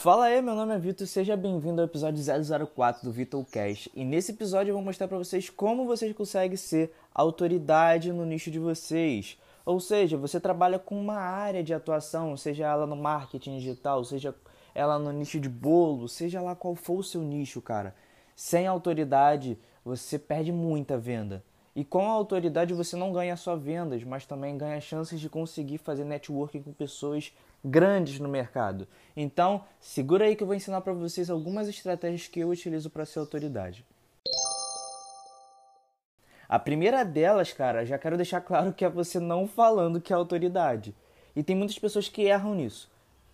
Fala aí, meu nome é Vitor e seja bem-vindo ao episódio 004 do Vitor Cast. E nesse episódio eu vou mostrar para vocês como vocês conseguem ser autoridade no nicho de vocês. Ou seja, você trabalha com uma área de atuação, seja ela no marketing digital, seja ela no nicho de bolo, seja lá qual for o seu nicho, cara. Sem autoridade, você perde muita venda. E com a autoridade você não ganha só vendas, mas também ganha chances de conseguir fazer networking com pessoas grandes no mercado. Então, segura aí que eu vou ensinar para vocês algumas estratégias que eu utilizo para ser autoridade. A primeira delas, cara, já quero deixar claro que é você não falando que é autoridade. E tem muitas pessoas que erram nisso.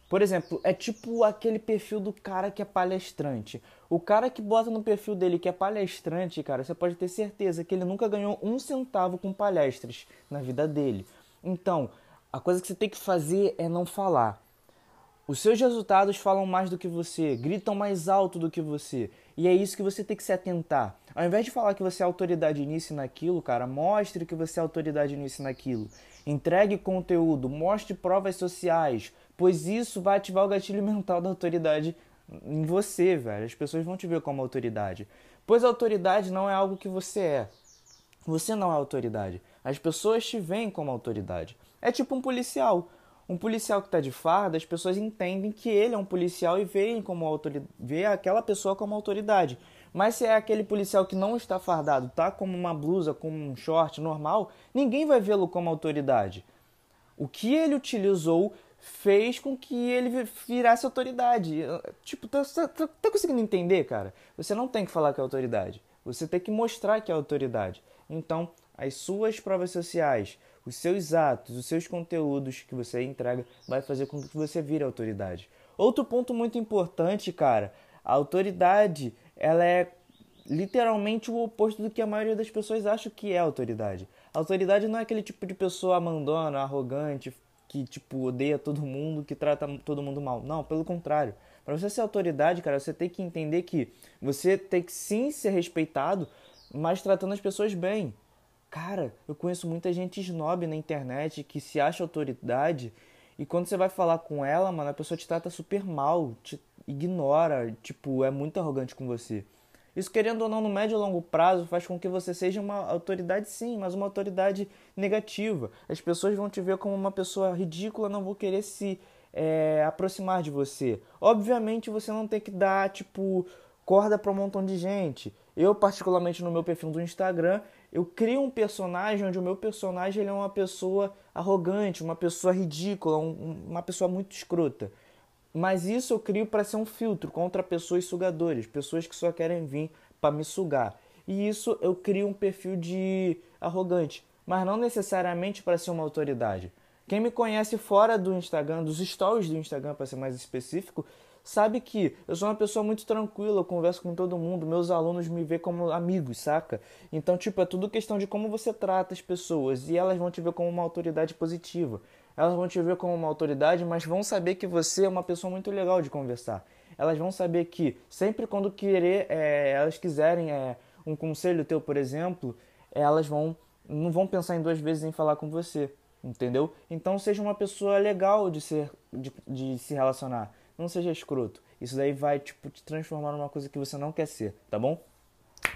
Por exemplo, é tipo aquele perfil do cara que é palestrante. O cara que bota no perfil dele que é palestrante, cara, você pode ter certeza que ele nunca ganhou um centavo com palestras na vida dele. Então, a coisa que você tem que fazer é não falar. Os seus resultados falam mais do que você, gritam mais alto do que você. E é isso que você tem que se atentar. Ao invés de falar que você é autoridade nisso e naquilo, cara, mostre que você é autoridade nisso e naquilo. Entregue conteúdo, mostre provas sociais, pois isso vai ativar o gatilho mental da autoridade em você, velho. As pessoas vão te ver como autoridade. Pois a autoridade não é algo que você é. Você não é autoridade. As pessoas te veem como autoridade. É tipo um policial. Um policial que está de farda, as pessoas entendem que ele é um policial e veem como autoridade, vê aquela pessoa como autoridade. Mas se é aquele policial que não está fardado, tá como uma blusa, com um short normal, ninguém vai vê-lo como autoridade. O que ele utilizou fez com que ele virasse autoridade. Tipo, tá, tá, tá, tá conseguindo entender, cara? Você não tem que falar que é autoridade. Você tem que mostrar que é autoridade. Então, as suas provas sociais, os seus atos, os seus conteúdos que você entrega vai fazer com que você vire autoridade. Outro ponto muito importante, cara, a autoridade, ela é literalmente o oposto do que a maioria das pessoas acha que é autoridade. A autoridade não é aquele tipo de pessoa mandona, arrogante, que tipo odeia todo mundo, que trata todo mundo mal. Não, pelo contrário. Para você ser autoridade, cara, você tem que entender que você tem que sim ser respeitado, mas tratando as pessoas bem. Cara, eu conheço muita gente snob na internet que se acha autoridade e quando você vai falar com ela, mano, a pessoa te trata super mal, te ignora, tipo, é muito arrogante com você. Isso, querendo ou não, no médio e longo prazo, faz com que você seja uma autoridade, sim, mas uma autoridade negativa. As pessoas vão te ver como uma pessoa ridícula, não vão querer se é, aproximar de você. Obviamente, você não tem que dar, tipo, corda para um montão de gente. Eu, particularmente no meu perfil do Instagram, eu crio um personagem onde o meu personagem ele é uma pessoa arrogante, uma pessoa ridícula, um, uma pessoa muito escrota. Mas isso eu crio para ser um filtro contra pessoas sugadoras, pessoas que só querem vir para me sugar. E isso eu crio um perfil de arrogante, mas não necessariamente para ser uma autoridade. Quem me conhece fora do Instagram, dos stories do Instagram, para ser mais específico, sabe que eu sou uma pessoa muito tranquila, eu converso com todo mundo, meus alunos me veem como amigos, saca? Então, tipo, é tudo questão de como você trata as pessoas e elas vão te ver como uma autoridade positiva. Elas vão te ver como uma autoridade, mas vão saber que você é uma pessoa muito legal de conversar. Elas vão saber que sempre quando querer, é, elas quiserem é, um conselho teu, por exemplo, elas vão não vão pensar em duas vezes em falar com você, entendeu? Então seja uma pessoa legal de ser de, de se relacionar, não seja escroto. Isso daí vai tipo te transformar numa coisa que você não quer ser, tá bom?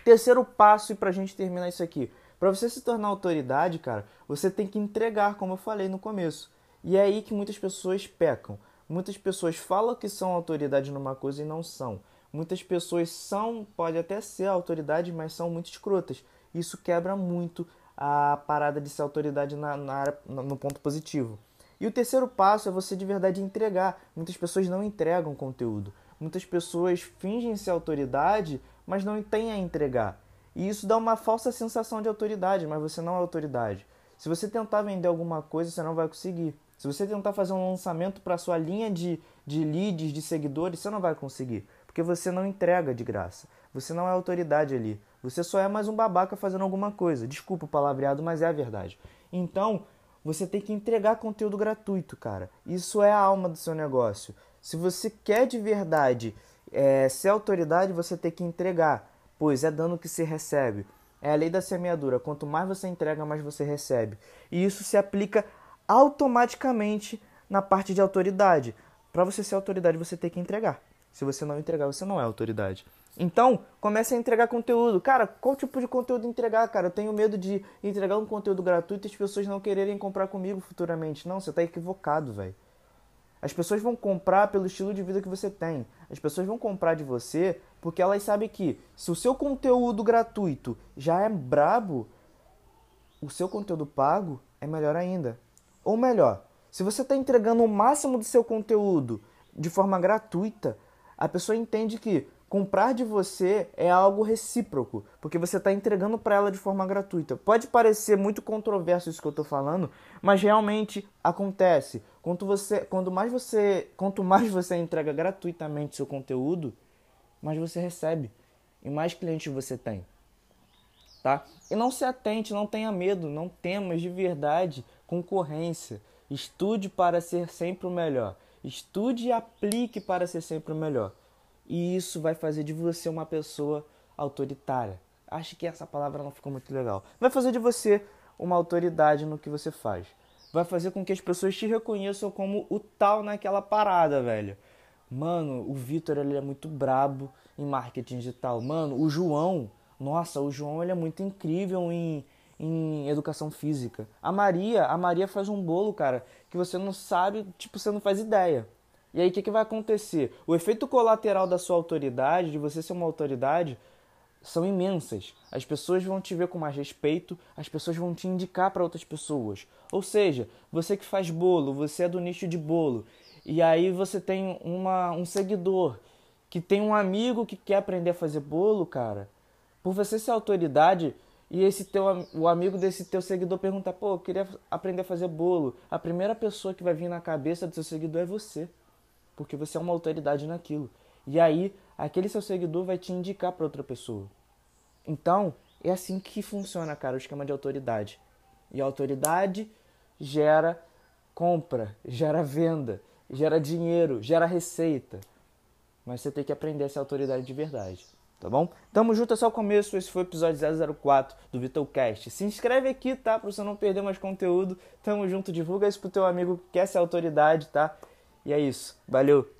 Terceiro passo e pra gente terminar isso aqui. Para você se tornar autoridade, cara, você tem que entregar, como eu falei no começo. E é aí que muitas pessoas pecam. Muitas pessoas falam que são autoridade numa coisa e não são. Muitas pessoas são, pode até ser autoridade, mas são muito escrotas. Isso quebra muito a parada de ser autoridade na, na, no ponto positivo. E o terceiro passo é você de verdade entregar. Muitas pessoas não entregam conteúdo. Muitas pessoas fingem ser autoridade, mas não têm a entregar. E isso dá uma falsa sensação de autoridade, mas você não é autoridade. Se você tentar vender alguma coisa, você não vai conseguir. Se você tentar fazer um lançamento para sua linha de, de leads, de seguidores, você não vai conseguir. Porque você não entrega de graça. Você não é autoridade ali. Você só é mais um babaca fazendo alguma coisa. Desculpa o palavreado, mas é a verdade. Então, você tem que entregar conteúdo gratuito, cara. Isso é a alma do seu negócio. Se você quer de verdade é, ser autoridade, você tem que entregar pois é dano que se recebe. É a lei da semeadura: quanto mais você entrega, mais você recebe. E isso se aplica automaticamente na parte de autoridade. Para você ser autoridade, você tem que entregar. Se você não entregar, você não é autoridade. Então, comece a entregar conteúdo. Cara, qual tipo de conteúdo entregar, cara? Eu tenho medo de entregar um conteúdo gratuito e as pessoas não quererem comprar comigo futuramente. Não, você tá equivocado, velho. As pessoas vão comprar pelo estilo de vida que você tem. As pessoas vão comprar de você porque elas sabem que se o seu conteúdo gratuito já é brabo, o seu conteúdo pago é melhor ainda. Ou melhor, se você está entregando o máximo do seu conteúdo de forma gratuita, a pessoa entende que comprar de você é algo recíproco, porque você está entregando para ela de forma gratuita. Pode parecer muito controverso isso que eu estou falando, mas realmente acontece. Quanto, você, quanto, mais você, quanto mais você entrega gratuitamente seu conteúdo, mais você recebe e mais clientes você tem. Tá? E não se atente, não tenha medo, não temas de verdade concorrência. Estude para ser sempre o melhor. Estude e aplique para ser sempre o melhor e isso vai fazer de você uma pessoa autoritária. Acho que essa palavra não ficou muito legal. Vai fazer de você uma autoridade no que você faz. Vai fazer com que as pessoas te reconheçam como o tal naquela parada, velho. Mano, o Vitor ele é muito brabo em marketing digital. Mano, o João, nossa, o João ele é muito incrível em, em educação física. A Maria, a Maria faz um bolo, cara, que você não sabe, tipo, você não faz ideia. E aí o que, que vai acontecer? O efeito colateral da sua autoridade, de você ser uma autoridade, são imensas. As pessoas vão te ver com mais respeito, as pessoas vão te indicar para outras pessoas. Ou seja, você que faz bolo, você é do nicho de bolo, e aí você tem uma, um seguidor que tem um amigo que quer aprender a fazer bolo, cara. Por você ser autoridade e esse teu o amigo desse teu seguidor pergunta: "Pô, eu queria aprender a fazer bolo". A primeira pessoa que vai vir na cabeça do seu seguidor é você porque você é uma autoridade naquilo. E aí, aquele seu seguidor vai te indicar para outra pessoa. Então, é assim que funciona, cara, o esquema de autoridade. E a autoridade gera compra, gera venda, gera dinheiro, gera receita. Mas você tem que aprender a ser autoridade de verdade, tá bom? Tamo junto, é só o começo. Esse foi o episódio 004 do Vitalcast. Se inscreve aqui, tá? Pra você não perder mais conteúdo. Tamo junto, divulga isso pro teu amigo que quer ser autoridade, tá? E é isso. Valeu!